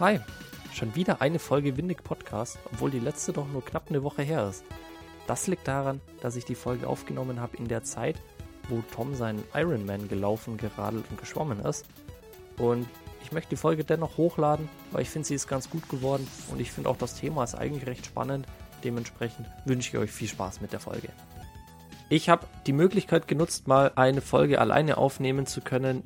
Hi, schon wieder eine Folge Windig Podcast, obwohl die letzte doch nur knapp eine Woche her ist. Das liegt daran, dass ich die Folge aufgenommen habe in der Zeit, wo Tom seinen Ironman gelaufen, geradelt und geschwommen ist. Und ich möchte die Folge dennoch hochladen, weil ich finde, sie ist ganz gut geworden und ich finde auch das Thema ist eigentlich recht spannend. Dementsprechend wünsche ich euch viel Spaß mit der Folge. Ich habe die Möglichkeit genutzt, mal eine Folge alleine aufnehmen zu können,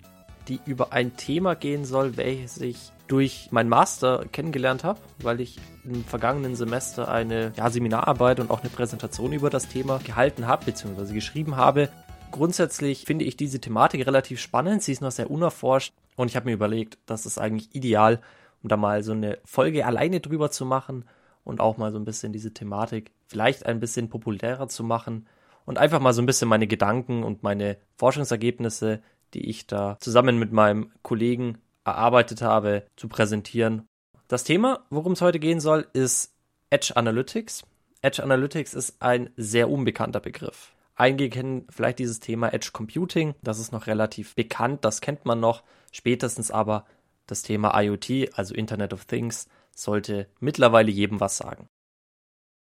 die über ein Thema gehen soll, welches ich durch meinen Master kennengelernt habe, weil ich im vergangenen Semester eine ja, Seminararbeit und auch eine Präsentation über das Thema gehalten habe bzw. geschrieben habe. Grundsätzlich finde ich diese Thematik relativ spannend. Sie ist noch sehr unerforscht und ich habe mir überlegt, das ist eigentlich ideal, um da mal so eine Folge alleine drüber zu machen und auch mal so ein bisschen diese Thematik vielleicht ein bisschen populärer zu machen und einfach mal so ein bisschen meine Gedanken und meine Forschungsergebnisse, die ich da zusammen mit meinem Kollegen erarbeitet habe, zu präsentieren. Das Thema, worum es heute gehen soll, ist Edge Analytics. Edge Analytics ist ein sehr unbekannter Begriff. Einige kennen vielleicht dieses Thema Edge Computing, das ist noch relativ bekannt, das kennt man noch. Spätestens aber das Thema IoT, also Internet of Things, sollte mittlerweile jedem was sagen.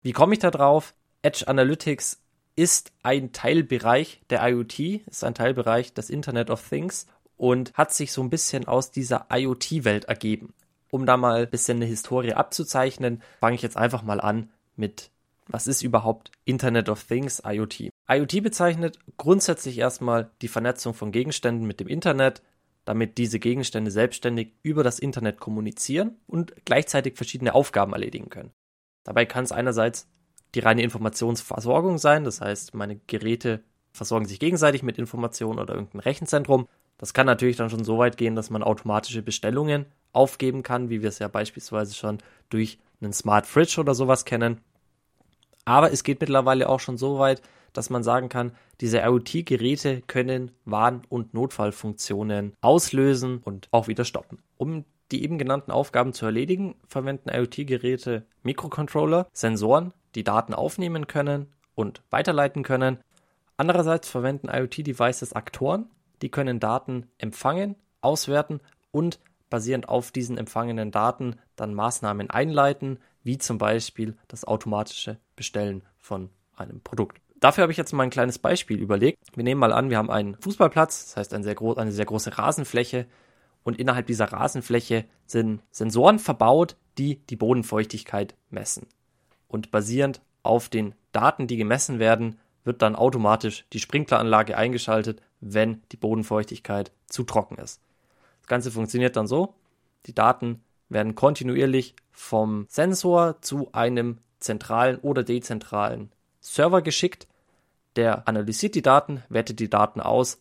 Wie komme ich da drauf? Edge Analytics ist ein Teilbereich der IoT, ist ein Teilbereich des Internet of Things und hat sich so ein bisschen aus dieser IoT-Welt ergeben. Um da mal ein bisschen eine Historie abzuzeichnen, fange ich jetzt einfach mal an mit, was ist überhaupt Internet of Things, IoT? IoT bezeichnet grundsätzlich erstmal die Vernetzung von Gegenständen mit dem Internet, damit diese Gegenstände selbstständig über das Internet kommunizieren und gleichzeitig verschiedene Aufgaben erledigen können. Dabei kann es einerseits die reine Informationsversorgung sein, das heißt, meine Geräte versorgen sich gegenseitig mit Informationen oder irgendein Rechenzentrum. Das kann natürlich dann schon so weit gehen, dass man automatische Bestellungen aufgeben kann, wie wir es ja beispielsweise schon durch einen Smart Fridge oder sowas kennen. Aber es geht mittlerweile auch schon so weit, dass man sagen kann, diese IoT-Geräte können Warn- und Notfallfunktionen auslösen und auch wieder stoppen. Um die eben genannten Aufgaben zu erledigen, verwenden IoT-Geräte Mikrocontroller, Sensoren, die Daten aufnehmen können und weiterleiten können. Andererseits verwenden IoT-Devices Aktoren, die können Daten empfangen, auswerten und basierend auf diesen empfangenen Daten dann Maßnahmen einleiten, wie zum Beispiel das automatische Bestellen von einem Produkt. Dafür habe ich jetzt mal ein kleines Beispiel überlegt. Wir nehmen mal an, wir haben einen Fußballplatz, das heißt eine sehr, eine sehr große Rasenfläche und innerhalb dieser Rasenfläche sind Sensoren verbaut, die die Bodenfeuchtigkeit messen. Und basierend auf den Daten, die gemessen werden, wird dann automatisch die Sprinkleranlage eingeschaltet, wenn die Bodenfeuchtigkeit zu trocken ist. Das Ganze funktioniert dann so, die Daten werden kontinuierlich vom Sensor zu einem zentralen oder dezentralen Server geschickt. Der analysiert die Daten, wertet die Daten aus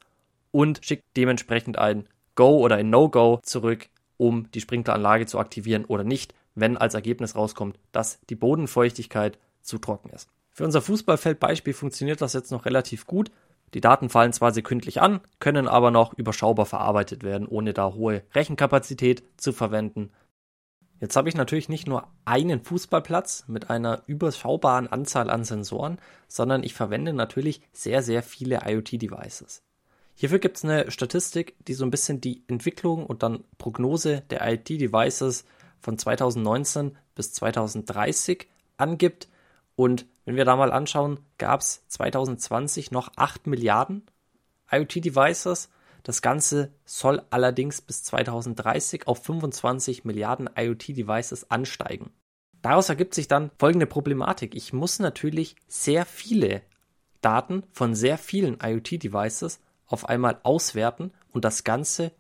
und schickt dementsprechend ein Go oder ein No-Go zurück, um die Sprinkleranlage zu aktivieren oder nicht, wenn als Ergebnis rauskommt, dass die Bodenfeuchtigkeit zu trocken ist. Für unser Fußballfeldbeispiel funktioniert das jetzt noch relativ gut. Die Daten fallen zwar sekündlich an, können aber noch überschaubar verarbeitet werden, ohne da hohe Rechenkapazität zu verwenden. Jetzt habe ich natürlich nicht nur einen Fußballplatz mit einer überschaubaren Anzahl an Sensoren, sondern ich verwende natürlich sehr, sehr viele IoT-Devices. Hierfür gibt es eine Statistik, die so ein bisschen die Entwicklung und dann Prognose der IoT-Devices von 2019 bis 2030 angibt. Und wenn wir da mal anschauen, gab es 2020 noch 8 Milliarden IoT-Devices. Das Ganze soll allerdings bis 2030 auf 25 Milliarden IoT-Devices ansteigen. Daraus ergibt sich dann folgende Problematik. Ich muss natürlich sehr viele Daten von sehr vielen IoT-Devices auf einmal auswerten und das Ganze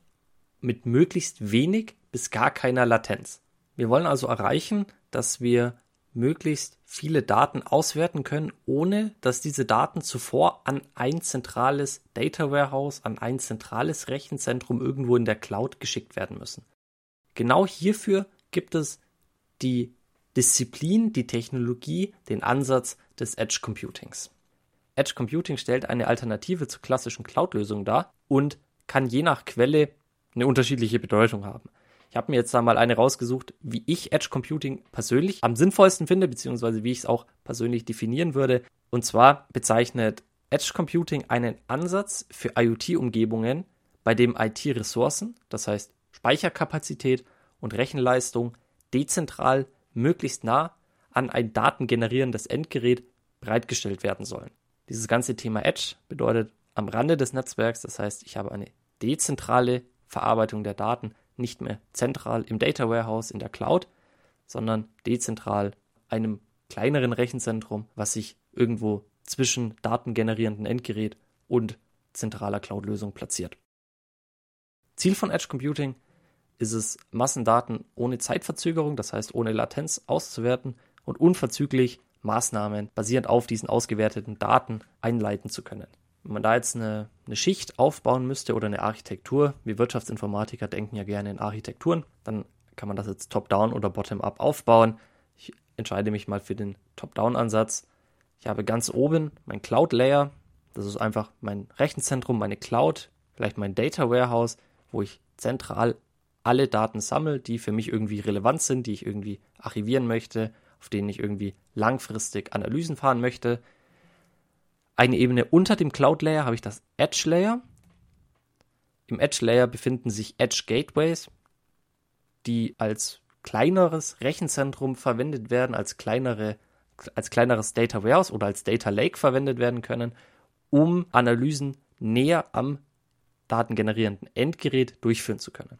mit möglichst wenig bis gar keiner Latenz. Wir wollen also erreichen, dass wir möglichst viele Daten auswerten können, ohne dass diese Daten zuvor an ein zentrales Data Warehouse, an ein zentrales Rechenzentrum irgendwo in der Cloud geschickt werden müssen. Genau hierfür gibt es die Disziplin, die Technologie, den Ansatz des Edge Computings. Edge Computing stellt eine Alternative zur klassischen Cloud-Lösung dar und kann je nach Quelle eine unterschiedliche Bedeutung haben. Ich habe mir jetzt da mal eine rausgesucht, wie ich Edge Computing persönlich am sinnvollsten finde, beziehungsweise wie ich es auch persönlich definieren würde. Und zwar bezeichnet Edge Computing einen Ansatz für IoT-Umgebungen, bei dem IT-Ressourcen, das heißt Speicherkapazität und Rechenleistung dezentral möglichst nah an ein datengenerierendes Endgerät bereitgestellt werden sollen. Dieses ganze Thema Edge bedeutet am Rande des Netzwerks, das heißt, ich habe eine dezentrale Verarbeitung der Daten, nicht mehr zentral im Data Warehouse in der Cloud, sondern dezentral einem kleineren Rechenzentrum, was sich irgendwo zwischen datengenerierenden Endgerät und zentraler Cloud-Lösung platziert. Ziel von Edge Computing ist es, Massendaten ohne Zeitverzögerung, das heißt ohne Latenz auszuwerten und unverzüglich Maßnahmen basierend auf diesen ausgewerteten Daten einleiten zu können. Wenn man da jetzt eine, eine Schicht aufbauen müsste oder eine Architektur, wir Wirtschaftsinformatiker denken ja gerne in Architekturen, dann kann man das jetzt top-down oder bottom-up aufbauen. Ich entscheide mich mal für den Top-down-Ansatz. Ich habe ganz oben mein Cloud-Layer, das ist einfach mein Rechenzentrum, meine Cloud, vielleicht mein Data Warehouse, wo ich zentral alle Daten sammle, die für mich irgendwie relevant sind, die ich irgendwie archivieren möchte, auf denen ich irgendwie langfristig Analysen fahren möchte. Eine Ebene unter dem Cloud Layer habe ich das Edge Layer. Im Edge Layer befinden sich Edge Gateways, die als kleineres Rechenzentrum verwendet werden, als kleinere als kleineres Data Warehouse oder als Data Lake verwendet werden können, um Analysen näher am datengenerierenden Endgerät durchführen zu können.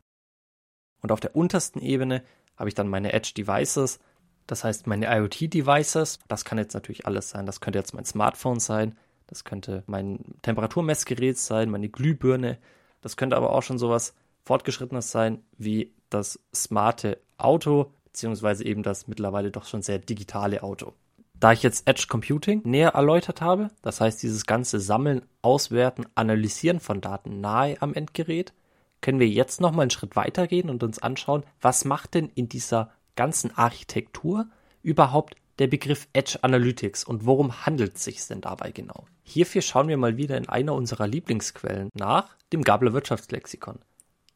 Und auf der untersten Ebene habe ich dann meine Edge Devices, das heißt meine IoT Devices. Das kann jetzt natürlich alles sein. Das könnte jetzt mein Smartphone sein, das könnte mein Temperaturmessgerät sein, meine Glühbirne. Das könnte aber auch schon sowas fortgeschrittenes sein wie das smarte Auto, beziehungsweise eben das mittlerweile doch schon sehr digitale Auto. Da ich jetzt Edge Computing näher erläutert habe, das heißt dieses ganze Sammeln, Auswerten, Analysieren von Daten nahe am Endgerät, können wir jetzt nochmal einen Schritt weitergehen und uns anschauen, was macht denn in dieser ganzen Architektur überhaupt der Begriff Edge Analytics und worum handelt es sich denn dabei genau? Hierfür schauen wir mal wieder in einer unserer Lieblingsquellen nach, dem Gabler Wirtschaftslexikon.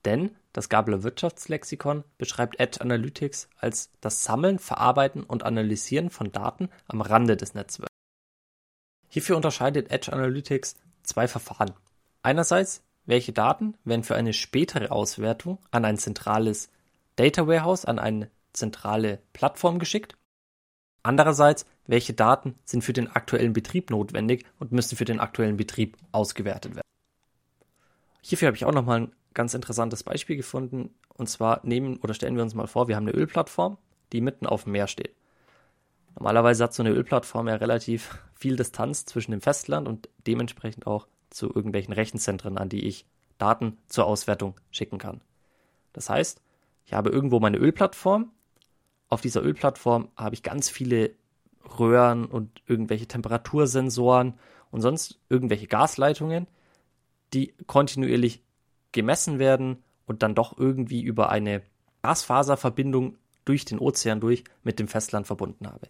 Denn das Gabler Wirtschaftslexikon beschreibt Edge Analytics als das Sammeln, Verarbeiten und Analysieren von Daten am Rande des Netzwerks. Hierfür unterscheidet Edge Analytics zwei Verfahren. Einerseits, welche Daten werden für eine spätere Auswertung an ein zentrales Data Warehouse, an eine zentrale Plattform geschickt. Andererseits, welche Daten sind für den aktuellen Betrieb notwendig und müssen für den aktuellen Betrieb ausgewertet werden. Hierfür habe ich auch nochmal ein ganz interessantes Beispiel gefunden. Und zwar nehmen oder stellen wir uns mal vor, wir haben eine Ölplattform, die mitten auf dem Meer steht. Normalerweise hat so eine Ölplattform ja relativ viel Distanz zwischen dem Festland und dementsprechend auch zu irgendwelchen Rechenzentren, an die ich Daten zur Auswertung schicken kann. Das heißt, ich habe irgendwo meine Ölplattform. Auf dieser Ölplattform habe ich ganz viele Röhren und irgendwelche Temperatursensoren und sonst irgendwelche Gasleitungen, die kontinuierlich gemessen werden und dann doch irgendwie über eine Glasfaserverbindung durch den Ozean durch mit dem Festland verbunden habe.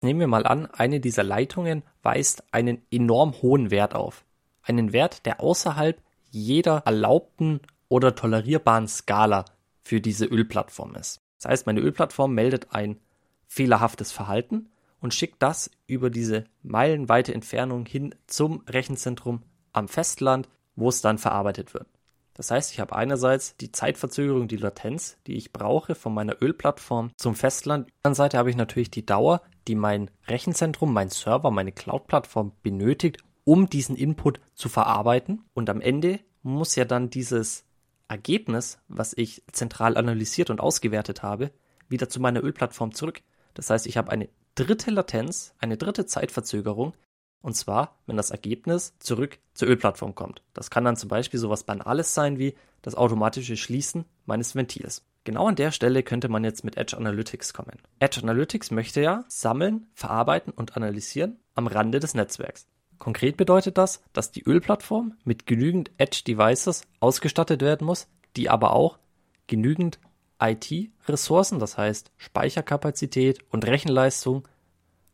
Nehmen wir mal an, eine dieser Leitungen weist einen enorm hohen Wert auf. Einen Wert, der außerhalb jeder erlaubten oder tolerierbaren Skala für diese Ölplattform ist. Das heißt, meine Ölplattform meldet ein fehlerhaftes Verhalten und schickt das über diese meilenweite Entfernung hin zum Rechenzentrum am Festland, wo es dann verarbeitet wird. Das heißt, ich habe einerseits die Zeitverzögerung, die Latenz, die ich brauche von meiner Ölplattform zum Festland. Auf der anderen Seite habe ich natürlich die Dauer, die mein Rechenzentrum, mein Server, meine Cloud-Plattform benötigt, um diesen Input zu verarbeiten. Und am Ende muss ja dann dieses Ergebnis, was ich zentral analysiert und ausgewertet habe, wieder zu meiner Ölplattform zurück. Das heißt, ich habe eine dritte Latenz, eine dritte Zeitverzögerung, und zwar, wenn das Ergebnis zurück zur Ölplattform kommt. Das kann dann zum Beispiel sowas Banales sein wie das automatische Schließen meines Ventils. Genau an der Stelle könnte man jetzt mit Edge Analytics kommen. Edge Analytics möchte ja sammeln, verarbeiten und analysieren am Rande des Netzwerks. Konkret bedeutet das, dass die Ölplattform mit genügend Edge Devices ausgestattet werden muss, die aber auch genügend IT-Ressourcen, das heißt Speicherkapazität und Rechenleistung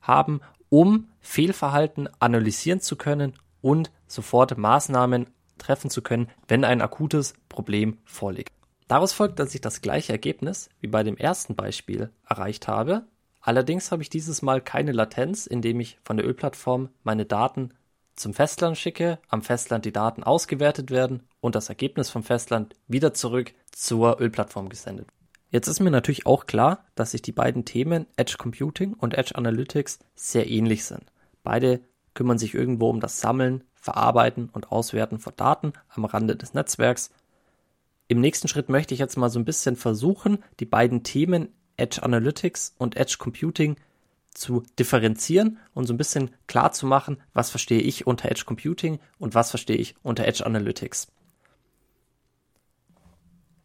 haben, um Fehlverhalten analysieren zu können und sofort Maßnahmen treffen zu können, wenn ein akutes Problem vorliegt. Daraus folgt, dass ich das gleiche Ergebnis wie bei dem ersten Beispiel erreicht habe. Allerdings habe ich dieses Mal keine Latenz, indem ich von der Ölplattform meine Daten zum Festland schicke, am Festland die Daten ausgewertet werden und das Ergebnis vom Festland wieder zurück zur Ölplattform gesendet. Jetzt ist mir natürlich auch klar, dass sich die beiden Themen Edge Computing und Edge Analytics sehr ähnlich sind. Beide kümmern sich irgendwo um das Sammeln, Verarbeiten und Auswerten von Daten am Rande des Netzwerks. Im nächsten Schritt möchte ich jetzt mal so ein bisschen versuchen, die beiden Themen Edge Analytics und Edge Computing zu differenzieren und so ein bisschen klar zu machen, was verstehe ich unter Edge Computing und was verstehe ich unter Edge Analytics.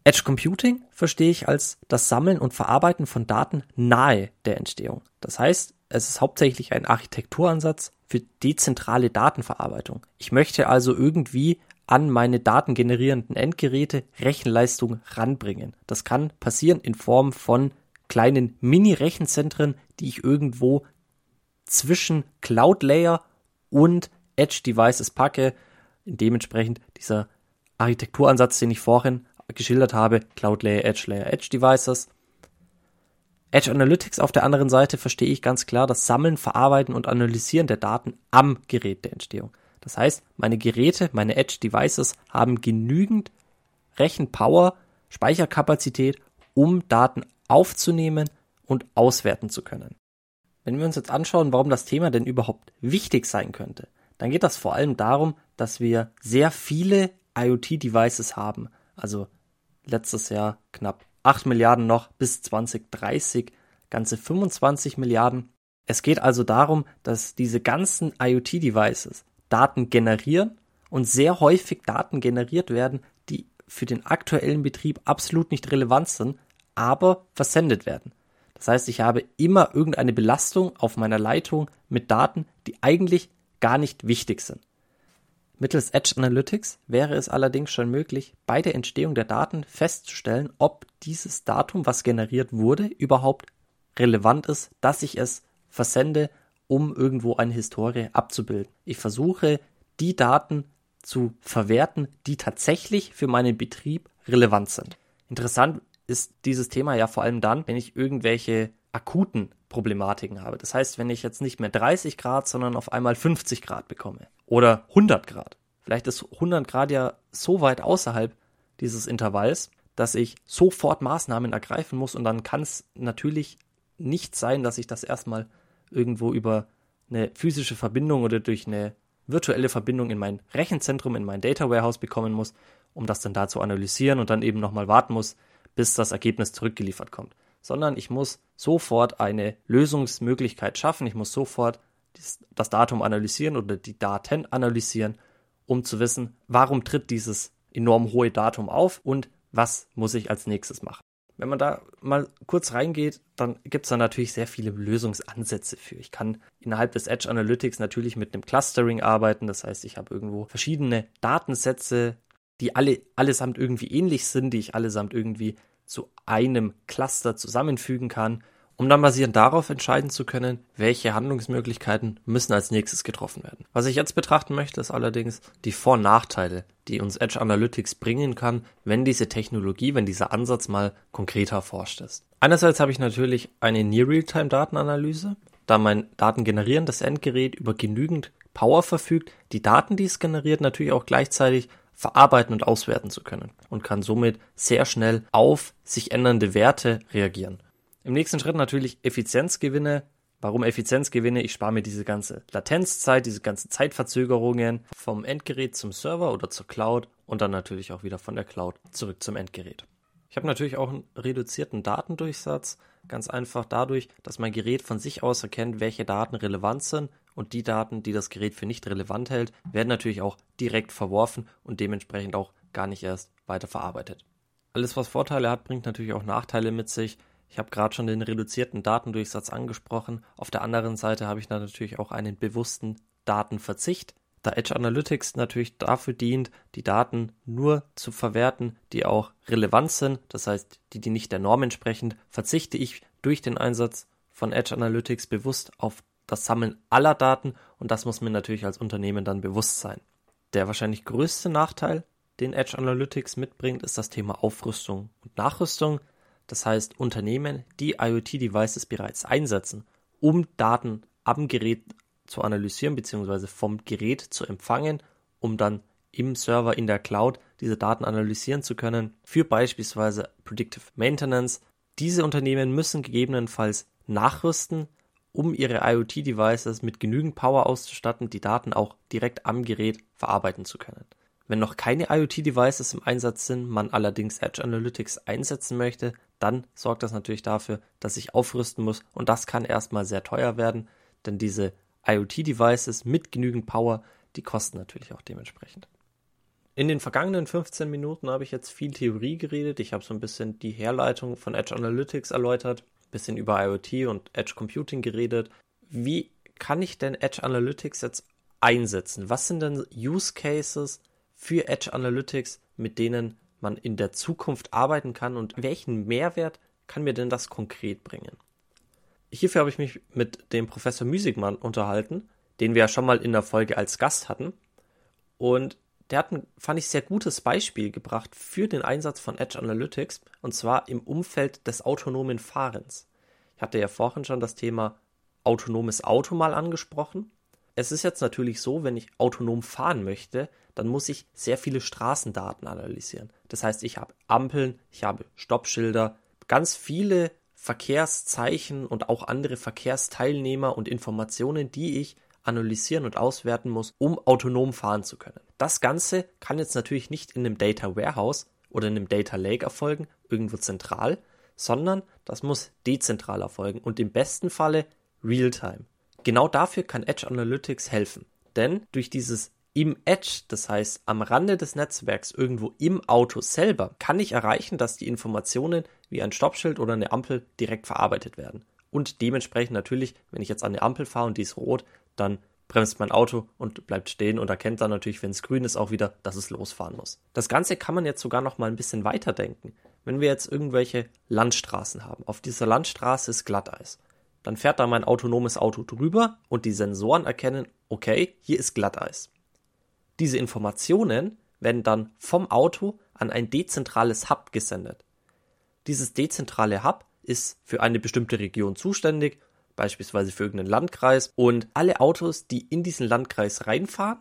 Edge Computing verstehe ich als das Sammeln und Verarbeiten von Daten nahe der Entstehung. Das heißt, es ist hauptsächlich ein Architekturansatz für dezentrale Datenverarbeitung. Ich möchte also irgendwie an meine datengenerierenden Endgeräte Rechenleistung ranbringen. Das kann passieren in Form von kleinen Mini-Rechenzentren, die ich irgendwo zwischen Cloud Layer und Edge Devices packe. Dementsprechend dieser Architekturansatz, den ich vorhin geschildert habe, Cloud Layer, Edge Layer, Edge Devices. Edge Analytics auf der anderen Seite verstehe ich ganz klar das Sammeln, Verarbeiten und Analysieren der Daten am Gerät der Entstehung. Das heißt, meine Geräte, meine Edge Devices haben genügend Rechenpower, Speicherkapazität, um Daten aufzunehmen und auswerten zu können. Wenn wir uns jetzt anschauen, warum das Thema denn überhaupt wichtig sein könnte, dann geht das vor allem darum, dass wir sehr viele IoT-Devices haben. Also letztes Jahr knapp 8 Milliarden noch bis 2030 ganze 25 Milliarden. Es geht also darum, dass diese ganzen IoT-Devices Daten generieren und sehr häufig Daten generiert werden, die für den aktuellen Betrieb absolut nicht relevant sind, aber versendet werden. Das heißt, ich habe immer irgendeine Belastung auf meiner Leitung mit Daten, die eigentlich gar nicht wichtig sind. Mittels Edge Analytics wäre es allerdings schon möglich, bei der Entstehung der Daten festzustellen, ob dieses Datum, was generiert wurde, überhaupt relevant ist, dass ich es versende, um irgendwo eine Historie abzubilden. Ich versuche, die Daten zu verwerten, die tatsächlich für meinen Betrieb relevant sind. Interessant ist dieses Thema ja vor allem dann, wenn ich irgendwelche akuten Problematiken habe. Das heißt, wenn ich jetzt nicht mehr 30 Grad, sondern auf einmal 50 Grad bekomme oder 100 Grad. Vielleicht ist 100 Grad ja so weit außerhalb dieses Intervalls, dass ich sofort Maßnahmen ergreifen muss und dann kann es natürlich nicht sein, dass ich das erstmal irgendwo über eine physische Verbindung oder durch eine virtuelle Verbindung in mein Rechenzentrum, in mein Data Warehouse bekommen muss, um das dann da zu analysieren und dann eben nochmal warten muss, bis das Ergebnis zurückgeliefert kommt sondern ich muss sofort eine Lösungsmöglichkeit schaffen. Ich muss sofort das Datum analysieren oder die Daten analysieren, um zu wissen, warum tritt dieses enorm hohe Datum auf und was muss ich als nächstes machen. Wenn man da mal kurz reingeht, dann gibt es da natürlich sehr viele Lösungsansätze für. Ich kann innerhalb des Edge Analytics natürlich mit einem Clustering arbeiten. Das heißt, ich habe irgendwo verschiedene Datensätze, die alle allesamt irgendwie ähnlich sind, die ich allesamt irgendwie zu einem Cluster zusammenfügen kann, um dann basierend darauf entscheiden zu können, welche Handlungsmöglichkeiten müssen als nächstes getroffen werden. Was ich jetzt betrachten möchte, ist allerdings die Vor- und Nachteile, die uns Edge Analytics bringen kann, wenn diese Technologie, wenn dieser Ansatz mal konkreter erforscht ist. Einerseits habe ich natürlich eine Near-Real-Time-Datenanalyse, da mein datengenerierendes Endgerät über genügend Power verfügt, die Daten, die es generiert, natürlich auch gleichzeitig verarbeiten und auswerten zu können und kann somit sehr schnell auf sich ändernde Werte reagieren. Im nächsten Schritt natürlich Effizienzgewinne. Warum Effizienzgewinne? Ich spare mir diese ganze Latenzzeit, diese ganzen Zeitverzögerungen vom Endgerät zum Server oder zur Cloud und dann natürlich auch wieder von der Cloud zurück zum Endgerät. Ich habe natürlich auch einen reduzierten Datendurchsatz, ganz einfach dadurch, dass mein Gerät von sich aus erkennt, welche Daten relevant sind und die Daten, die das Gerät für nicht relevant hält, werden natürlich auch direkt verworfen und dementsprechend auch gar nicht erst weiter verarbeitet. Alles, was Vorteile hat, bringt natürlich auch Nachteile mit sich. Ich habe gerade schon den reduzierten Datendurchsatz angesprochen. Auf der anderen Seite habe ich dann natürlich auch einen bewussten Datenverzicht, da Edge Analytics natürlich dafür dient, die Daten nur zu verwerten, die auch relevant sind, das heißt, die, die nicht der Norm entsprechen, verzichte ich durch den Einsatz von Edge Analytics bewusst auf das Sammeln aller Daten und das muss mir natürlich als Unternehmen dann bewusst sein. Der wahrscheinlich größte Nachteil, den Edge Analytics mitbringt, ist das Thema Aufrüstung und Nachrüstung. Das heißt, Unternehmen, die IoT-Devices bereits einsetzen, um Daten am Gerät zu analysieren bzw. vom Gerät zu empfangen, um dann im Server in der Cloud diese Daten analysieren zu können für beispielsweise Predictive Maintenance diese Unternehmen müssen gegebenenfalls nachrüsten, um ihre IoT-Devices mit genügend Power auszustatten, die Daten auch direkt am Gerät verarbeiten zu können. Wenn noch keine IoT-Devices im Einsatz sind, man allerdings Edge Analytics einsetzen möchte, dann sorgt das natürlich dafür, dass ich aufrüsten muss und das kann erstmal sehr teuer werden, denn diese IoT-Devices mit genügend Power, die kosten natürlich auch dementsprechend. In den vergangenen 15 Minuten habe ich jetzt viel Theorie geredet. Ich habe so ein bisschen die Herleitung von Edge Analytics erläutert, bisschen über IoT und Edge Computing geredet. Wie kann ich denn Edge Analytics jetzt einsetzen? Was sind denn Use Cases, für Edge Analytics, mit denen man in der Zukunft arbeiten kann und welchen Mehrwert kann mir denn das konkret bringen? Hierfür habe ich mich mit dem Professor Müsigmann unterhalten, den wir ja schon mal in der Folge als Gast hatten. Und der hat ein, fand ich, sehr gutes Beispiel gebracht für den Einsatz von Edge Analytics und zwar im Umfeld des autonomen Fahrens. Ich hatte ja vorhin schon das Thema autonomes Auto mal angesprochen. Es ist jetzt natürlich so, wenn ich autonom fahren möchte, dann muss ich sehr viele Straßendaten analysieren. Das heißt, ich habe Ampeln, ich habe Stoppschilder, ganz viele Verkehrszeichen und auch andere Verkehrsteilnehmer und Informationen, die ich analysieren und auswerten muss, um autonom fahren zu können. Das Ganze kann jetzt natürlich nicht in einem Data Warehouse oder in einem Data Lake erfolgen, irgendwo zentral, sondern das muss dezentral erfolgen und im besten Falle real-time. Genau dafür kann Edge Analytics helfen, denn durch dieses im Edge, das heißt am Rande des Netzwerks irgendwo im Auto selber, kann ich erreichen, dass die Informationen wie ein Stoppschild oder eine Ampel direkt verarbeitet werden. Und dementsprechend natürlich, wenn ich jetzt an eine Ampel fahre und die ist rot, dann bremst mein Auto und bleibt stehen und erkennt dann natürlich, wenn es grün ist, auch wieder, dass es losfahren muss. Das Ganze kann man jetzt sogar noch mal ein bisschen weiterdenken. Wenn wir jetzt irgendwelche Landstraßen haben, auf dieser Landstraße ist Glatteis, dann fährt da mein autonomes Auto drüber und die Sensoren erkennen, okay, hier ist Glatteis. Diese Informationen werden dann vom Auto an ein dezentrales Hub gesendet. Dieses dezentrale Hub ist für eine bestimmte Region zuständig, beispielsweise für irgendeinen Landkreis, und alle Autos, die in diesen Landkreis reinfahren,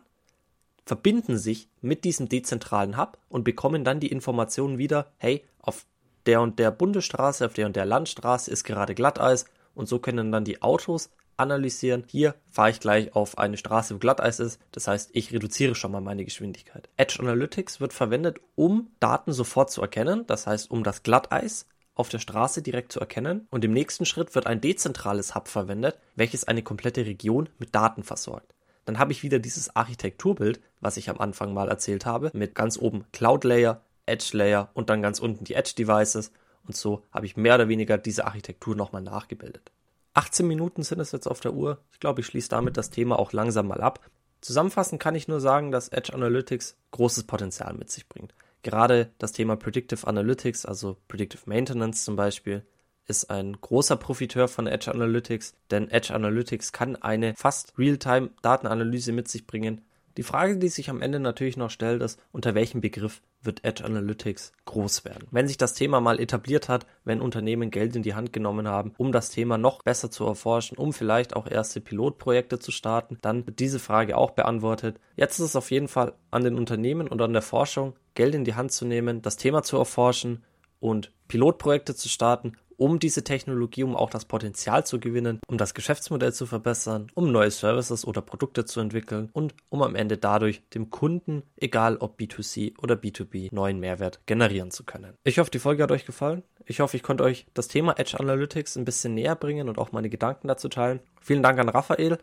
verbinden sich mit diesem dezentralen Hub und bekommen dann die Informationen wieder, hey, auf der und der Bundesstraße, auf der und der Landstraße ist gerade Glatteis und so können dann die Autos analysieren. Hier fahre ich gleich auf eine Straße, wo Glatteis ist. Das heißt, ich reduziere schon mal meine Geschwindigkeit. Edge Analytics wird verwendet, um Daten sofort zu erkennen. Das heißt, um das Glatteis auf der Straße direkt zu erkennen. Und im nächsten Schritt wird ein dezentrales Hub verwendet, welches eine komplette Region mit Daten versorgt. Dann habe ich wieder dieses Architekturbild, was ich am Anfang mal erzählt habe, mit ganz oben Cloud Layer, Edge Layer und dann ganz unten die Edge Devices. Und so habe ich mehr oder weniger diese Architektur nochmal nachgebildet. 18 Minuten sind es jetzt auf der Uhr. Ich glaube, ich schließe damit das Thema auch langsam mal ab. Zusammenfassend kann ich nur sagen, dass Edge Analytics großes Potenzial mit sich bringt. Gerade das Thema Predictive Analytics, also Predictive Maintenance zum Beispiel, ist ein großer Profiteur von Edge Analytics, denn Edge Analytics kann eine fast Realtime Datenanalyse mit sich bringen, die Frage, die sich am Ende natürlich noch stellt, ist, unter welchem Begriff wird Edge Analytics groß werden? Wenn sich das Thema mal etabliert hat, wenn Unternehmen Geld in die Hand genommen haben, um das Thema noch besser zu erforschen, um vielleicht auch erste Pilotprojekte zu starten, dann wird diese Frage auch beantwortet. Jetzt ist es auf jeden Fall an den Unternehmen und an der Forschung, Geld in die Hand zu nehmen, das Thema zu erforschen und Pilotprojekte zu starten um diese Technologie, um auch das Potenzial zu gewinnen, um das Geschäftsmodell zu verbessern, um neue Services oder Produkte zu entwickeln und um am Ende dadurch dem Kunden, egal ob B2C oder B2B, neuen Mehrwert generieren zu können. Ich hoffe, die Folge hat euch gefallen. Ich hoffe, ich konnte euch das Thema Edge Analytics ein bisschen näher bringen und auch meine Gedanken dazu teilen. Vielen Dank an Raphael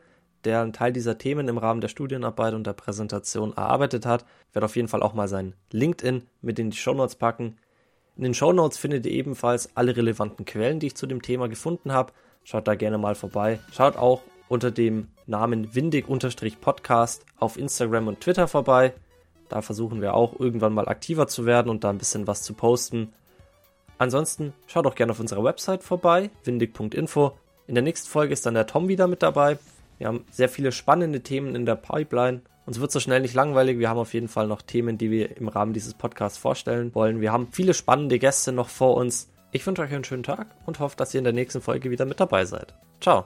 der einen Teil dieser Themen im Rahmen der Studienarbeit und der Präsentation erarbeitet hat. Ich werde auf jeden Fall auch mal sein LinkedIn mit in die Show Notes packen. In den Show Notes findet ihr ebenfalls alle relevanten Quellen, die ich zu dem Thema gefunden habe. Schaut da gerne mal vorbei. Schaut auch unter dem Namen windig-podcast auf Instagram und Twitter vorbei. Da versuchen wir auch irgendwann mal aktiver zu werden und da ein bisschen was zu posten. Ansonsten schaut auch gerne auf unserer Website vorbei, windig.info. In der nächsten Folge ist dann der Tom wieder mit dabei. Wir haben sehr viele spannende Themen in der Pipeline uns wird so schnell nicht langweilig. Wir haben auf jeden Fall noch Themen, die wir im Rahmen dieses Podcasts vorstellen wollen. Wir haben viele spannende Gäste noch vor uns. Ich wünsche euch einen schönen Tag und hoffe, dass ihr in der nächsten Folge wieder mit dabei seid. Ciao.